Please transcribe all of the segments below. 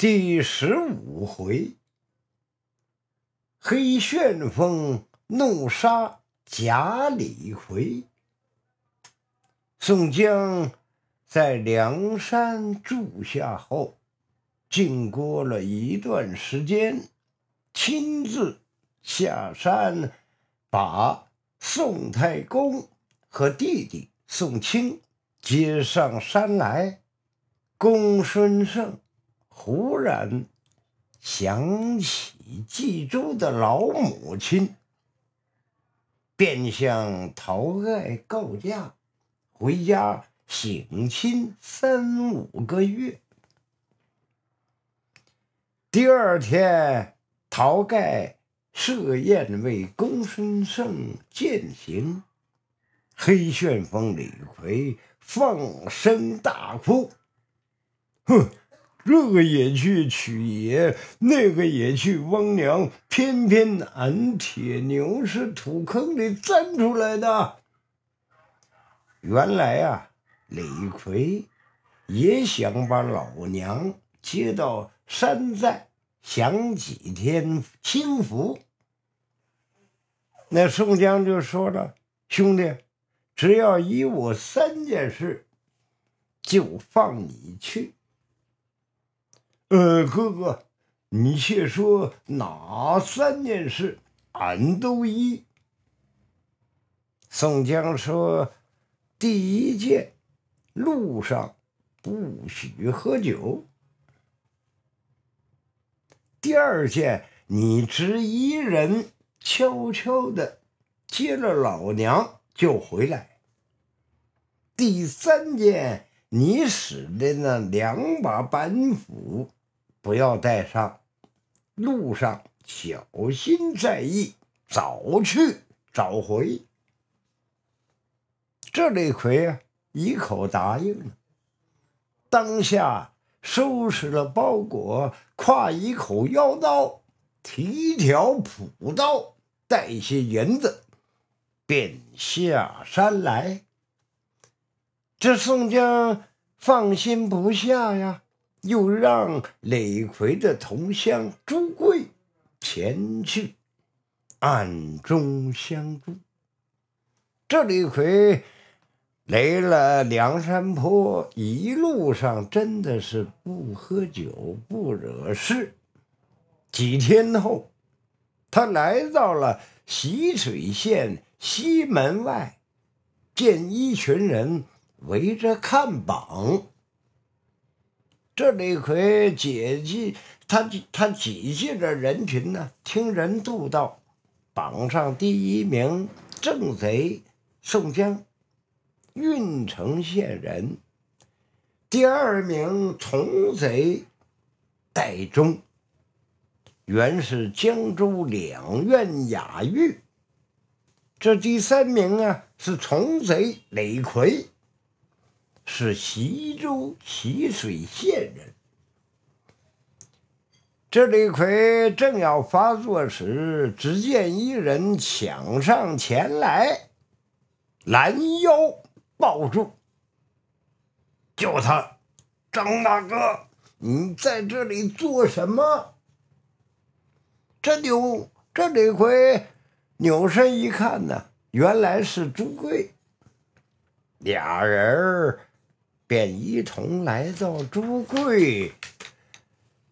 第十五回，黑旋风怒杀贾李逵。宋江在梁山住下后，经过了一段时间，亲自下山，把宋太公和弟弟宋清接上山来。公孙胜。忽然想起冀州的老母亲，便向晁盖告假，回家省亲三五个月。第二天，晁盖设宴为公孙胜饯行，黑旋风李逵放声大哭：“哼！”这个也去娶爷，那个也去翁娘，偏偏俺铁牛是土坑里钻出来的。原来啊，李逵也想把老娘接到山寨享几天清福。那宋江就说了：“兄弟，只要依我三件事，就放你去。”呃，哥哥，你且说哪三件事，俺都依。宋江说：“第一件，路上不许喝酒；第二件，你只一人悄悄的接了老娘就回来；第三件，你使的那两把板斧。”不要带上，路上小心在意，早去早回。这李逵啊，一口答应了。当下收拾了包裹，挎一口腰刀，提一条朴刀，带些银子，便下山来。这宋江放心不下呀。又让李逵的同乡朱贵前去暗中相助。这李逵来了梁山坡，一路上真的是不喝酒不惹事。几天后，他来到了习水县西门外，见一群人围着看榜。这李逵解记他他挤进了人群呢，听人度道，榜上第一名正贼宋江，郓城县人；第二名从贼戴宗，原是江州两院雅狱；这第三名啊是从贼李逵。是西州习水县人。这李逵正要发作时，只见一人抢上前来，拦腰抱住，叫他张大哥，你在这里做什么？这扭这李逵扭身一看呢，原来是朱贵，俩人儿。便一同来到朱贵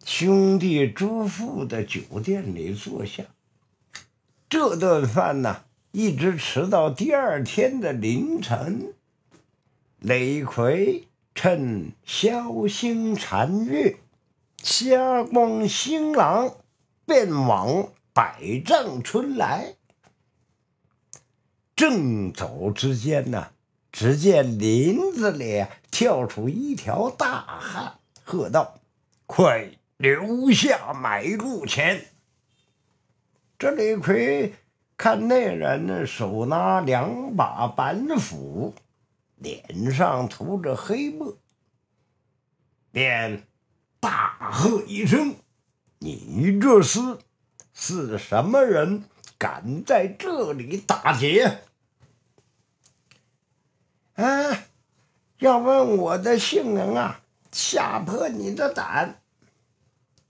兄弟朱富的酒店里坐下。这顿饭呢，一直吃到第二天的凌晨。李逵趁宵星残月，霞光星朗，便往百丈村来。正走之间呢。只见林子里跳出一条大汉，喝道：“快留下买路钱！”这李逵看那人，手拿两把板斧，脸上涂着黑墨，便大喝一声：“你这厮是什么人？敢在这里打劫？”啊！要问我的姓名啊，吓破你的胆！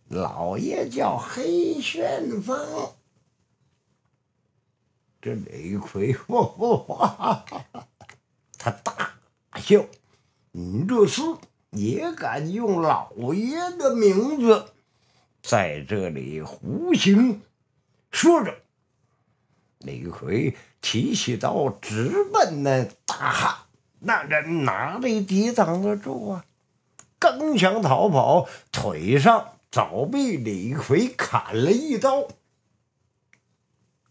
老爷叫黑旋风。这李逵哇哇哇，他大笑：“你这是也敢用老爷的名字在这里胡行？”说着，李逵提起刀直奔那大汉，那人哪里抵挡得住啊？刚想逃跑，腿上早被李逵砍了一刀。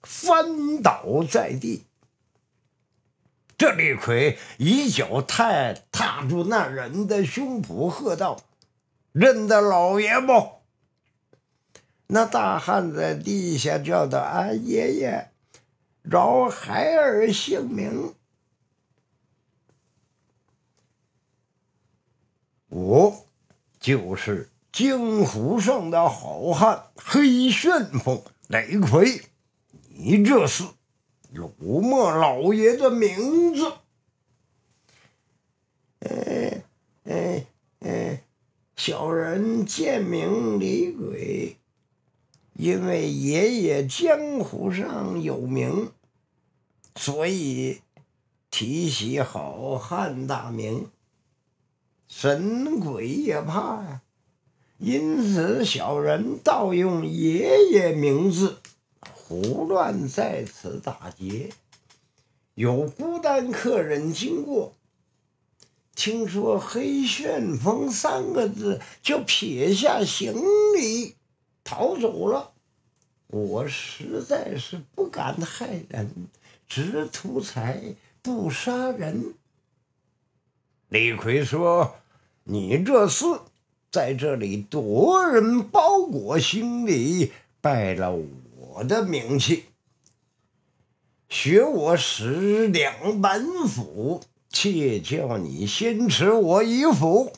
翻倒在地，这李逵一脚踏踏住那人的胸脯，喝道：“认得老爷不？”那大汉在地下叫道：“啊，爷爷，饶孩儿性命。我就是江湖上的好汉黑旋风李逵。”你这是辱没老爷的名字！哎哎哎，小人贱名李鬼，因为爷爷江湖上有名，所以提起好汉大名，神鬼也怕呀。因此，小人盗用爷爷名字。胡乱在此打劫，有孤单客人经过，听说“黑旋风”三个字，就撇下行李逃走了。我实在是不敢害人，只图财不杀人。李逵说：“你这是在这里夺人包裹行李，败了我。”的名气，学我使两板斧，且叫你先吃我一斧。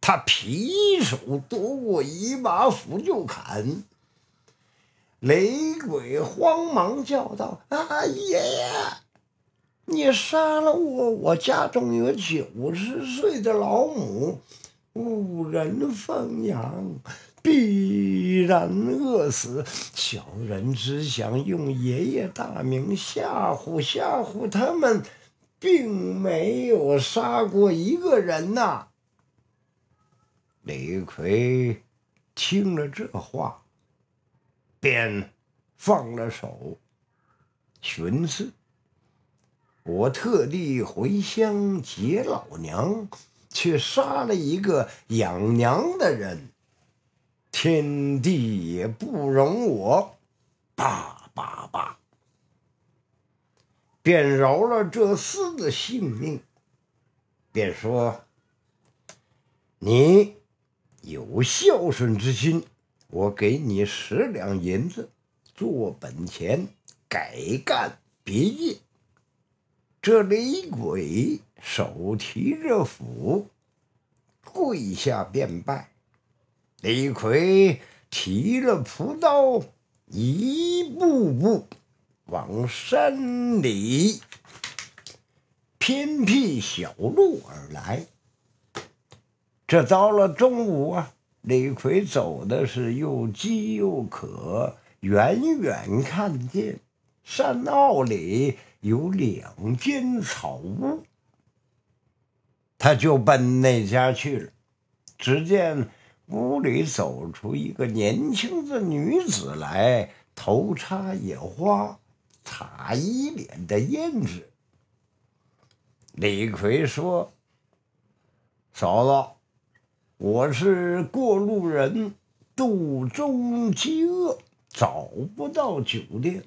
他劈手夺过一把斧就砍。雷鬼慌忙叫道：“啊，爷爷，你杀了我！我家中有九十岁的老母，无人奉养。”必然饿死！小人只想用爷爷大名吓唬吓唬他们，并没有杀过一个人呐。李逵听了这话，便放了手，寻思：我特地回乡接老娘，却杀了一个养娘的人。天地也不容我，罢罢罢，便饶了这厮的性命，便说：“你有孝顺之心，我给你十两银子做本钱，改干别业。”这李鬼手提着斧，跪下便拜。李逵提了朴刀，一步步往山里偏僻小路而来。这到了中午啊，李逵走的是又饥又渴，远远看见山坳里有两间草屋，他就奔那家去了。只见。屋里走出一个年轻的女子来，头插野花，擦一脸的胭脂。李逵说：“嫂子，我是过路人，肚中饥饿，找不到酒店，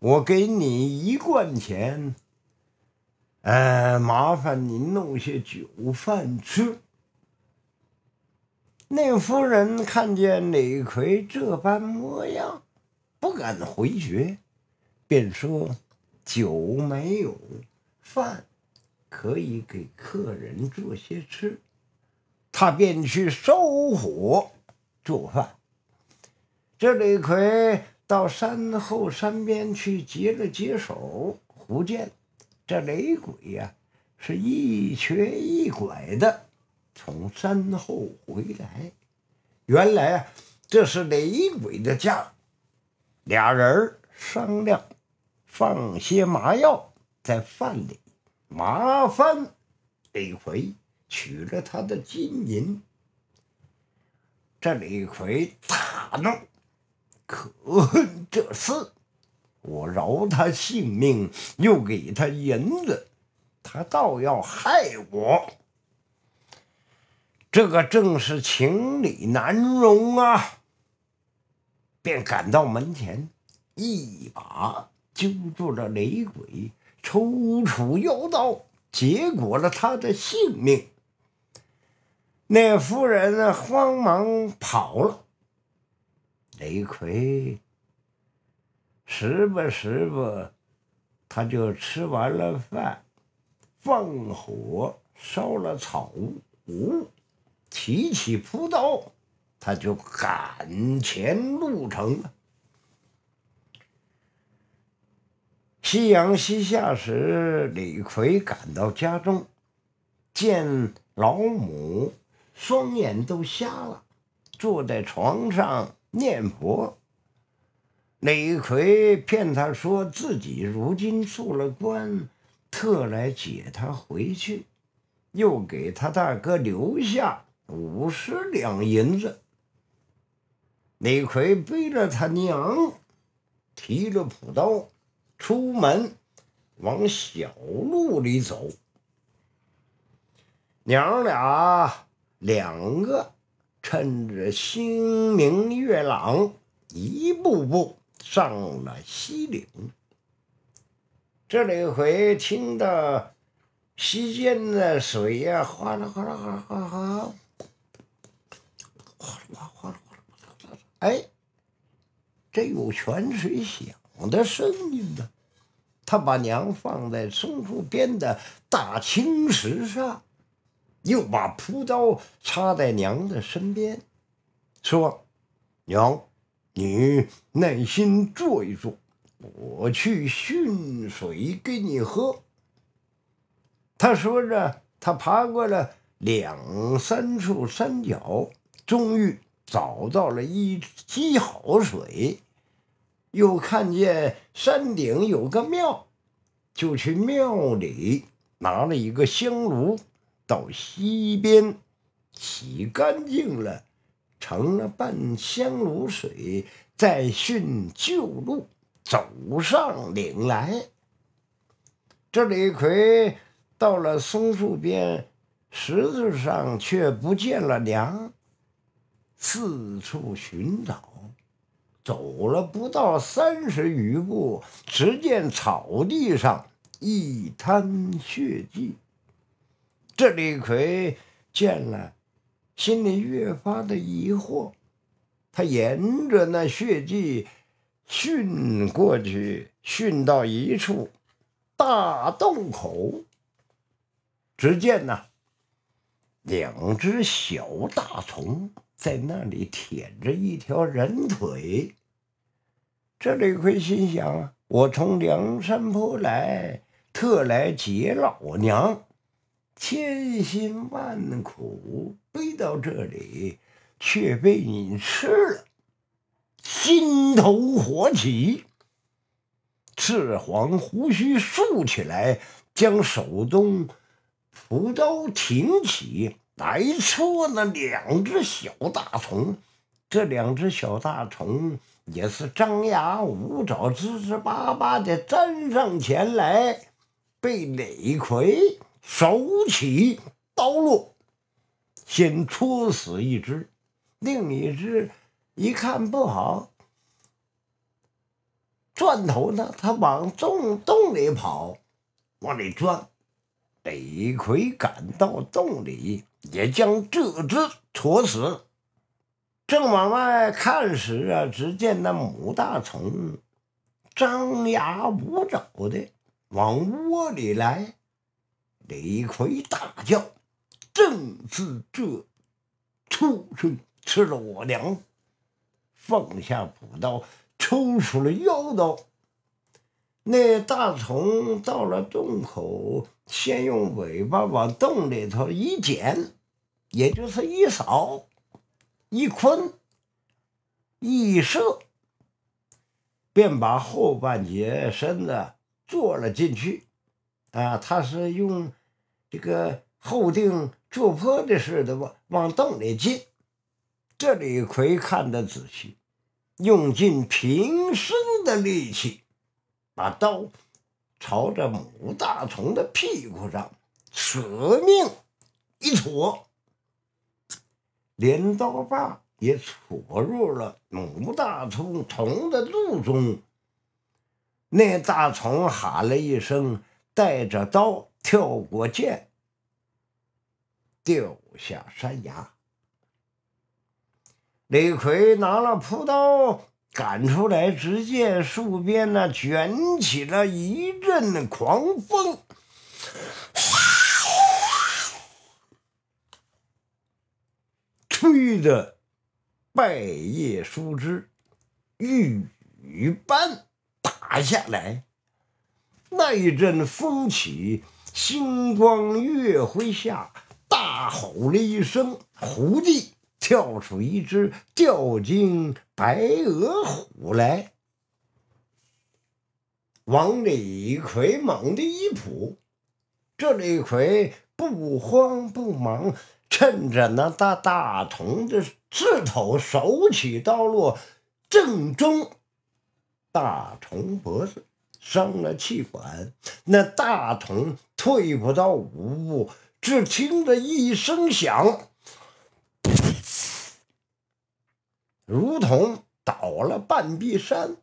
我给你一贯钱，呃，麻烦您弄些酒饭吃。”那夫人看见李逵这般模样，不敢回绝，便说：“酒没有，饭可以给客人做些吃。”他便去收火做饭。这李逵到山后山边去解了解手，忽见这雷鬼呀，是一瘸一拐的。从山后回来，原来啊，这是雷鬼的家。俩人商量，放些麻药在饭里，麻烦李逵取了他的金银。这李逵大怒，可恨这厮！我饶他性命，又给他银子，他倒要害我。这个正是情理难容啊！便赶到门前，一把揪住了雷鬼，抽出腰刀，结果了他的性命。那夫人慌忙跑了。雷奎时不时不，他就吃完了饭，放火烧了草屋，提起朴刀，他就赶前路程了。夕阳西下时，李逵赶到家中，见老母。双眼都瞎了，坐在床上念佛。李逵骗他说自己如今做了官，特来接他回去，又给他大哥留下五十两银子。李逵背着他娘，提着朴刀，出门往小路里走。娘俩。两个趁着星明月朗，一步步上了西岭。这里回听到溪间的水呀，哗啦哗啦哗啦哗啦哗啦，哗啦哗啦哗啦哗啦，哎，这有泉水响的声音呢。他把娘放在松树边的大青石上。又把朴刀插在娘的身边，说：“娘，你耐心坐一坐，我去寻水给你喝。”他说着，他爬过了两三处山脚，终于找到了一积好水，又看见山顶有个庙，就去庙里拿了一个香炉。到溪边洗干净了，盛了半香炉水，再寻旧路走上岭来。这李逵到了松树边，石子上却不见了娘，四处寻找，走了不到三十余步，只见草地上一滩血迹。这李逵见了，心里越发的疑惑。他沿着那血迹寻过去，寻到一处大洞口，只见呐，两只小大虫在那里舔着一条人腿。这李逵心想：我从梁山坡来，特来劫老娘。千辛万苦背到这里，却被你吃了，心头火起，赤黄胡须竖起来，将手中朴刀挺起来戳那两只小大虫。这两只小大虫也是张牙舞爪、吱吱巴巴的粘上前来，被李逵。手起刀落，先戳死一只，另一只一看不好，转头呢，他往洞洞里跑，往里钻。李逵赶到洞里，也将这只戳死。正往外看时啊，只见那母大虫张牙舞爪的往窝里来。李逵大叫：“正是这畜生吃了我娘！”放下朴刀，抽出了腰刀。那大虫到了洞口，先用尾巴往洞里头一剪，也就是一扫，一捆一射，便把后半截身子坐了进去。啊，他是用这个后腚坐坡的似的往往洞里进。这李逵看得仔细，用尽平生的力气，把刀朝着母大虫的屁股上舍命一戳，镰刀把也戳入了母大虫虫的肚中。那大虫喊了一声，带着刀跳过涧，掉下山崖。李逵拿了朴刀赶出来，只见树边呢卷起了一阵狂风，吹得败叶树枝雨般打下来。那一阵风起，星光月辉下，大吼了一声，虎地。跳出一只吊睛白额虎来，往李逵猛地一扑。这李逵不慌不忙，趁着那大大虫的势头，手起刀落，正中大虫脖子，伤了气管。那大虫退不到五步，只听得一声响。如同倒了半壁山，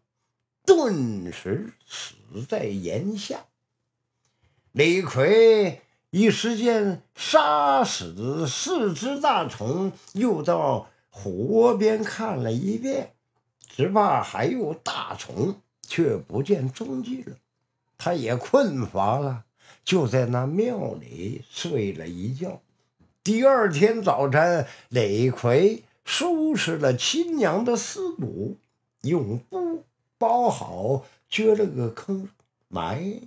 顿时死在岩下。李逵一时间杀死四只大虫，又到虎窝边看了一遍，只怕还有大虫，却不见踪迹了。他也困乏了，就在那庙里睡了一觉。第二天早晨，李逵。收拾了亲娘的尸骨，用布包好，掘了个坑埋。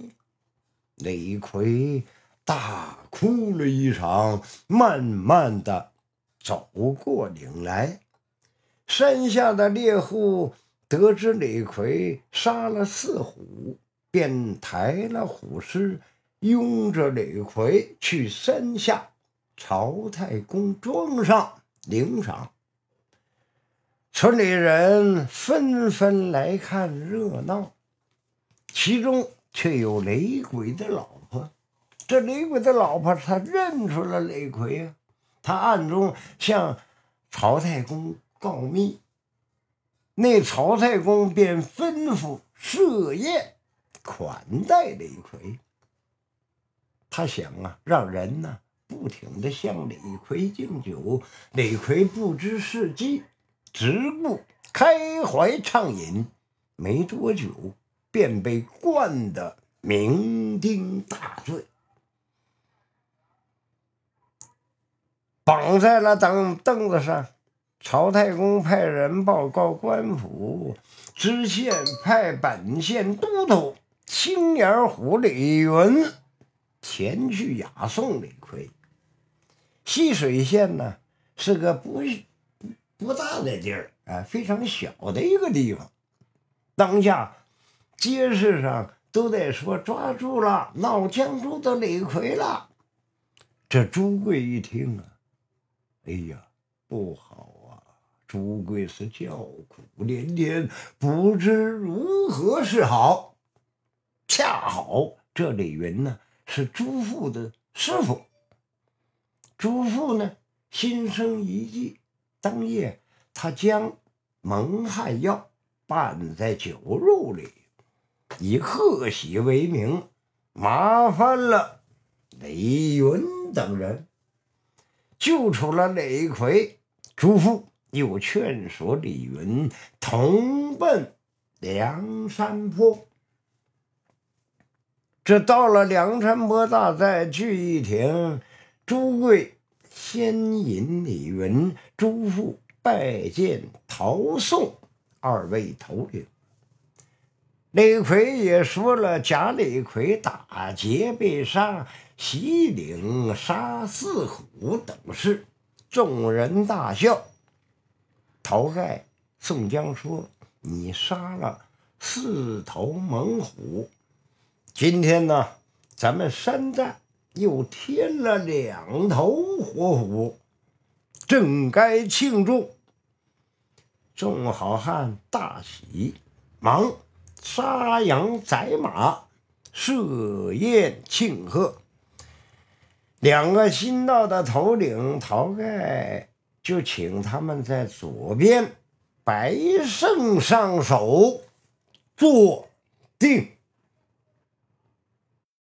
李逵大哭了一场，慢慢的走过岭来。山下的猎户得知李逵杀了四虎，便抬了虎尸，拥着李逵去山下朝太公庄上领赏。村里人纷纷来看热闹，其中却有雷鬼的老婆。这雷鬼的老婆，他认出了雷逵啊，他暗中向曹太公告密。那曹太公便吩咐设宴款待李逵。他想啊，让人呢不停的向李逵敬酒，李逵不知是机。只顾开怀畅饮，没多久便被灌得酩酊大醉，绑在了凳凳子上。曹太公派人报告官府，知县派本县都督青眼虎李云前去押送李逵。浠水县呢，是个不。不大的地儿啊，非常小的一个地方。当下街市上都在说抓住了闹江州的李逵了。这朱贵一听啊，哎呀，不好！朱贵是叫苦连天，不知如何是好。恰好这李云呢是朱父的师傅，朱父呢心生一计。当夜，他将蒙汗药拌在酒肉里，以贺喜为名，麻烦了李云等人，救出了李逵。朱父又劝说李云同奔梁山坡。这到了梁山坡大寨聚义亭，朱贵。先引李云、朱富拜见陶宋二位头领。李逵也说了假李逵打劫被杀、袭岭杀四虎等事，众人大笑。晁盖、宋江说：“你杀了四头猛虎，今天呢，咱们山寨又添了两头活虎，正该庆祝。”众好汉大喜，忙杀羊宰马，设宴庆贺。两个新到的头领晁盖就请他们在左边白胜上手坐定。